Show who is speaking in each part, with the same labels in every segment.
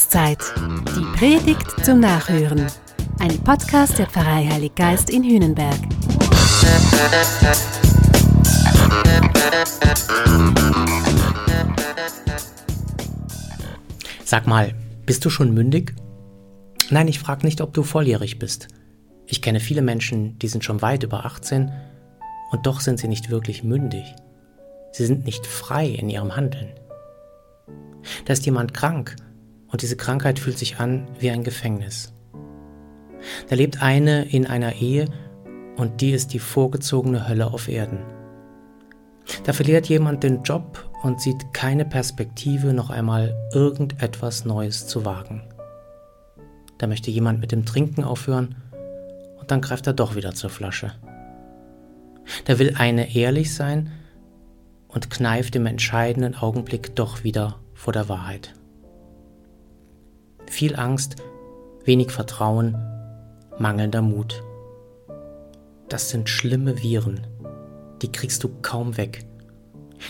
Speaker 1: Jahreszeit. Die Predigt zum Nachhören. Ein Podcast der Pfarrei Heilig Geist in Hühnenberg.
Speaker 2: Sag mal, bist du schon mündig? Nein, ich frage nicht, ob du volljährig bist. Ich kenne viele Menschen, die sind schon weit über 18 und doch sind sie nicht wirklich mündig. Sie sind nicht frei in ihrem Handeln. Da ist jemand krank und diese Krankheit fühlt sich an wie ein Gefängnis. Da lebt eine in einer Ehe und die ist die vorgezogene Hölle auf Erden. Da verliert jemand den Job und sieht keine Perspektive, noch einmal irgendetwas Neues zu wagen. Da möchte jemand mit dem Trinken aufhören und dann greift er doch wieder zur Flasche. Da will eine ehrlich sein und kneift im entscheidenden Augenblick doch wieder vor der Wahrheit. Viel Angst, wenig Vertrauen, mangelnder Mut. Das sind schlimme Viren, die kriegst du kaum weg.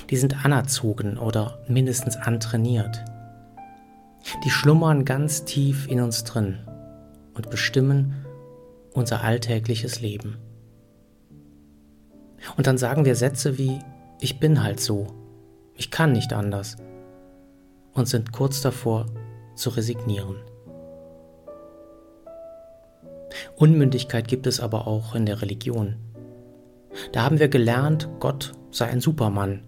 Speaker 2: Die sind anerzogen oder mindestens antrainiert. Die schlummern ganz tief in uns drin und bestimmen unser alltägliches Leben. Und dann sagen wir Sätze wie, ich bin halt so, ich kann nicht anders und sind kurz davor zu resignieren. Unmündigkeit gibt es aber auch in der Religion. Da haben wir gelernt, Gott sei ein Supermann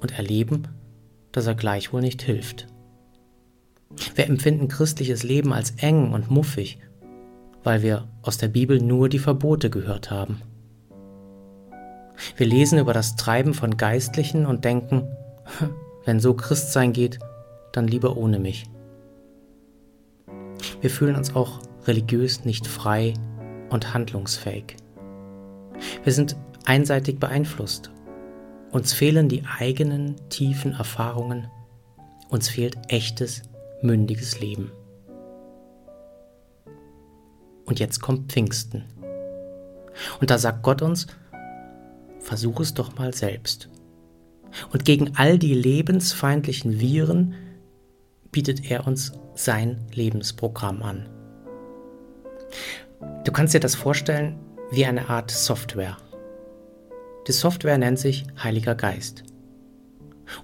Speaker 2: und erleben, dass er gleichwohl nicht hilft. Wir empfinden christliches Leben als eng und muffig, weil wir aus der Bibel nur die Verbote gehört haben. Wir lesen über das Treiben von Geistlichen und denken, wenn so Christsein geht, dann lieber ohne mich. Wir fühlen uns auch religiös nicht frei und handlungsfähig. Wir sind einseitig beeinflusst. Uns fehlen die eigenen tiefen Erfahrungen. Uns fehlt echtes, mündiges Leben. Und jetzt kommt Pfingsten. Und da sagt Gott uns, versuch es doch mal selbst. Und gegen all die lebensfeindlichen Viren bietet er uns sein Lebensprogramm an. Du kannst dir das vorstellen wie eine Art Software. Die Software nennt sich Heiliger Geist.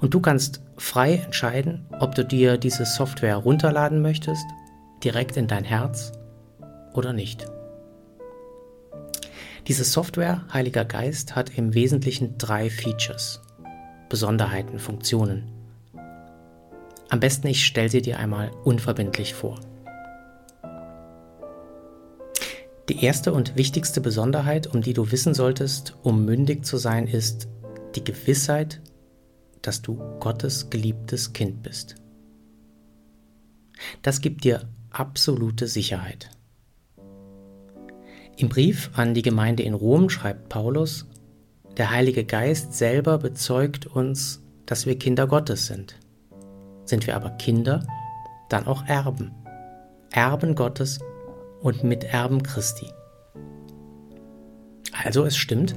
Speaker 2: Und du kannst frei entscheiden, ob du dir diese Software runterladen möchtest, direkt in dein Herz oder nicht. Diese Software Heiliger Geist hat im Wesentlichen drei Features. Besonderheiten, Funktionen. Am besten ich stelle sie dir einmal unverbindlich vor. Die erste und wichtigste Besonderheit, um die du wissen solltest, um mündig zu sein, ist die Gewissheit, dass du Gottes geliebtes Kind bist. Das gibt dir absolute Sicherheit. Im Brief an die Gemeinde in Rom schreibt Paulus, der Heilige Geist selber bezeugt uns, dass wir Kinder Gottes sind. Sind wir aber Kinder, dann auch Erben. Erben Gottes und Miterben Christi. Also es stimmt,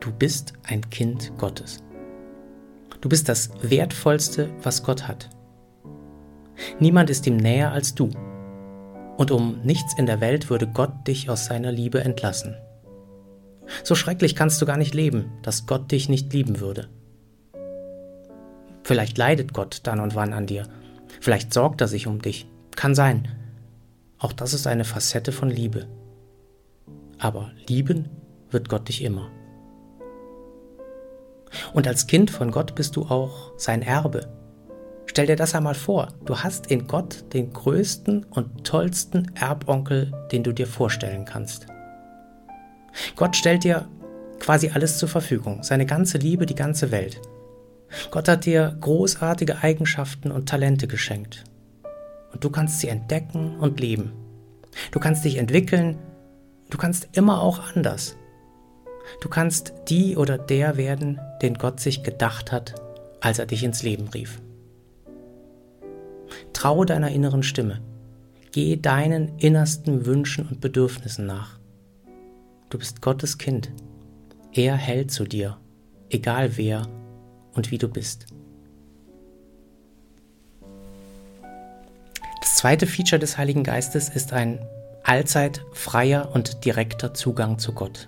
Speaker 2: du bist ein Kind Gottes. Du bist das Wertvollste, was Gott hat. Niemand ist ihm näher als du. Und um nichts in der Welt würde Gott dich aus seiner Liebe entlassen. So schrecklich kannst du gar nicht leben, dass Gott dich nicht lieben würde. Vielleicht leidet Gott dann und wann an dir. Vielleicht sorgt er sich um dich. Kann sein. Auch das ist eine Facette von Liebe. Aber lieben wird Gott dich immer. Und als Kind von Gott bist du auch sein Erbe. Stell dir das einmal vor, du hast in Gott den größten und tollsten Erbonkel, den du dir vorstellen kannst. Gott stellt dir quasi alles zur Verfügung, seine ganze Liebe, die ganze Welt. Gott hat dir großartige Eigenschaften und Talente geschenkt. Und du kannst sie entdecken und leben. Du kannst dich entwickeln, du kannst immer auch anders. Du kannst die oder der werden, den Gott sich gedacht hat, als er dich ins Leben rief. Traue deiner inneren Stimme. Geh deinen innersten Wünschen und Bedürfnissen nach. Du bist Gottes Kind. Er hält zu dir, egal wer und wie du bist. zweite Feature des Heiligen Geistes ist ein allzeit freier und direkter Zugang zu Gott.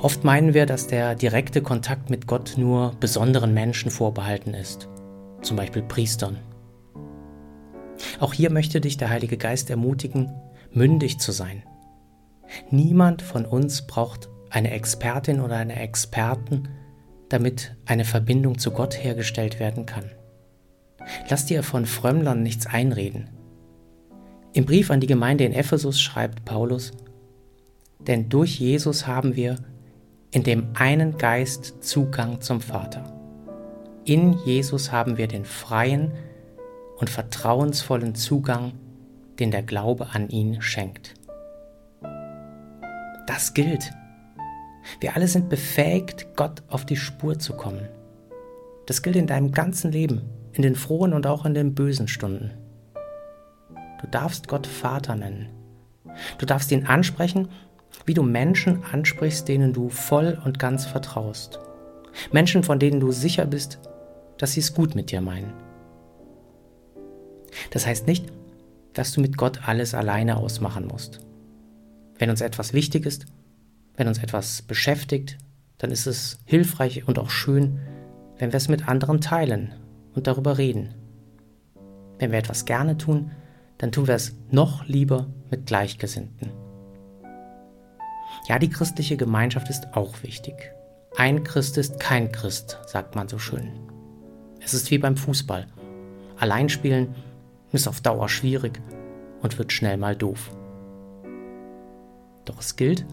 Speaker 2: Oft meinen wir, dass der direkte Kontakt mit Gott nur besonderen Menschen vorbehalten ist, zum Beispiel Priestern. Auch hier möchte dich der Heilige Geist ermutigen, mündig zu sein. Niemand von uns braucht eine Expertin oder einen Experten, damit eine Verbindung zu Gott hergestellt werden kann. Lass dir von Frömmlern nichts einreden. Im Brief an die Gemeinde in Ephesus schreibt Paulus, denn durch Jesus haben wir in dem einen Geist Zugang zum Vater. In Jesus haben wir den freien und vertrauensvollen Zugang, den der Glaube an ihn schenkt. Das gilt. Wir alle sind befähigt, Gott auf die Spur zu kommen. Das gilt in deinem ganzen Leben, in den frohen und auch in den bösen Stunden. Du darfst Gott Vater nennen. Du darfst ihn ansprechen, wie du Menschen ansprichst, denen du voll und ganz vertraust. Menschen, von denen du sicher bist, dass sie es gut mit dir meinen. Das heißt nicht, dass du mit Gott alles alleine ausmachen musst. Wenn uns etwas wichtig ist, wenn uns etwas beschäftigt, dann ist es hilfreich und auch schön, wenn wir es mit anderen teilen und darüber reden. Wenn wir etwas gerne tun, dann tun wir es noch lieber mit Gleichgesinnten. Ja, die christliche Gemeinschaft ist auch wichtig. Ein Christ ist kein Christ, sagt man so schön. Es ist wie beim Fußball. Allein spielen ist auf Dauer schwierig und wird schnell mal doof. Doch es gilt,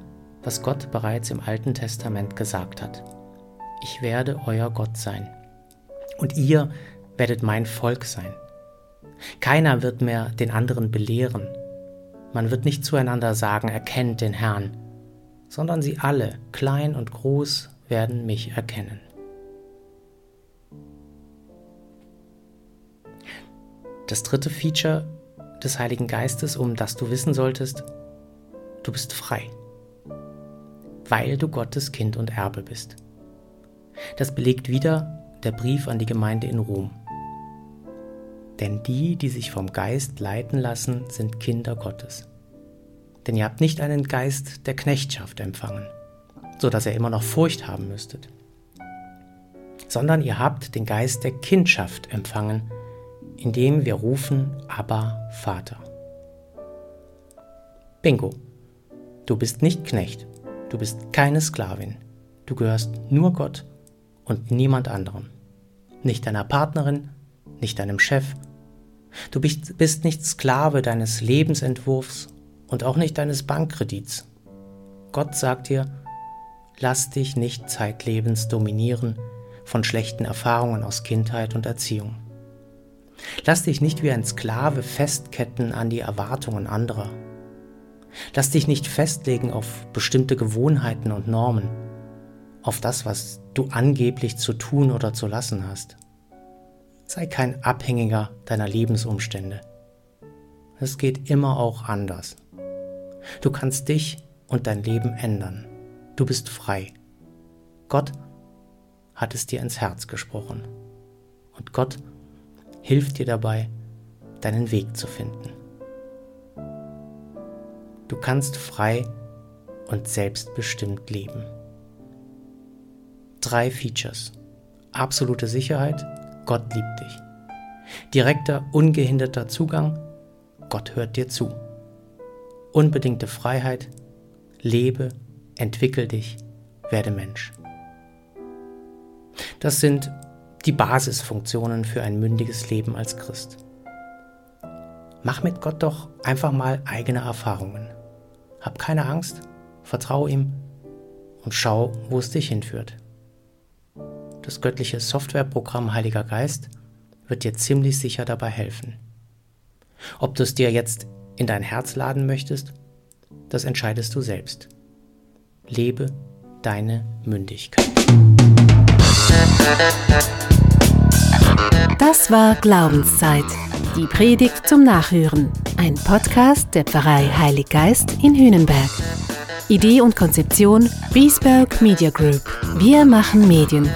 Speaker 2: was Gott bereits im Alten Testament gesagt hat. Ich werde euer Gott sein. Und ihr werdet mein Volk sein. Keiner wird mehr den anderen belehren. Man wird nicht zueinander sagen, erkennt den Herrn, sondern sie alle, klein und groß, werden mich erkennen. Das dritte Feature des Heiligen Geistes, um das du wissen solltest, du bist frei, weil du Gottes Kind und Erbe bist. Das belegt wieder der Brief an die Gemeinde in Rom. Denn die, die sich vom Geist leiten lassen, sind Kinder Gottes. Denn ihr habt nicht einen Geist der Knechtschaft empfangen, so dass ihr immer noch Furcht haben müsstet, sondern ihr habt den Geist der Kindschaft empfangen, indem wir rufen, aber Vater. Bingo. Du bist nicht Knecht, du bist keine Sklavin, du gehörst nur Gott und niemand anderem. Nicht deiner Partnerin, nicht deinem Chef. Du bist, nicht Sklave deines Lebensentwurfs und auch nicht deines Bankkredits. Gott sagt dir, lass dich nicht zeitlebens dominieren von schlechten Erfahrungen aus Kindheit und Erziehung. Lass dich nicht wie ein Sklave festketten an die Erwartungen anderer. Lass dich nicht festlegen auf bestimmte Gewohnheiten und Normen, auf das, was du angeblich zu tun oder zu lassen hast. Sei kein Abhängiger deiner Lebensumstände. Es geht immer auch anders. Du kannst dich und dein Leben ändern. Du bist frei. Gott hat es dir ins Herz gesprochen. Und Gott hilft dir dabei, deinen Weg zu finden. Du kannst frei und selbstbestimmt leben. Drei Features. Absolute Sicherheit, Gott liebt dich. Direkter, ungehinderter Zugang, Gott hört dir zu. Unbedingte Freiheit, lebe, entwickel dich, werde Mensch. Das sind die Basisfunktionen für ein mündiges Leben als Christ. Mach mit Gott doch einfach mal eigene Erfahrungen. Hab keine Angst, vertrau ihm und schau, wo es dich hinführt. Das göttliche Softwareprogramm Heiliger Geist wird dir ziemlich sicher dabei helfen. Ob du es dir jetzt in dein Herz laden möchtest, das entscheidest du selbst. Lebe deine Mündigkeit.
Speaker 1: Das war Glaubenszeit. Die Predigt zum Nachhören. Ein Podcast der Pfarrei Heilig Geist in Hühnenberg. Idee und Konzeption Biesberg Media Group. Wir machen Medien.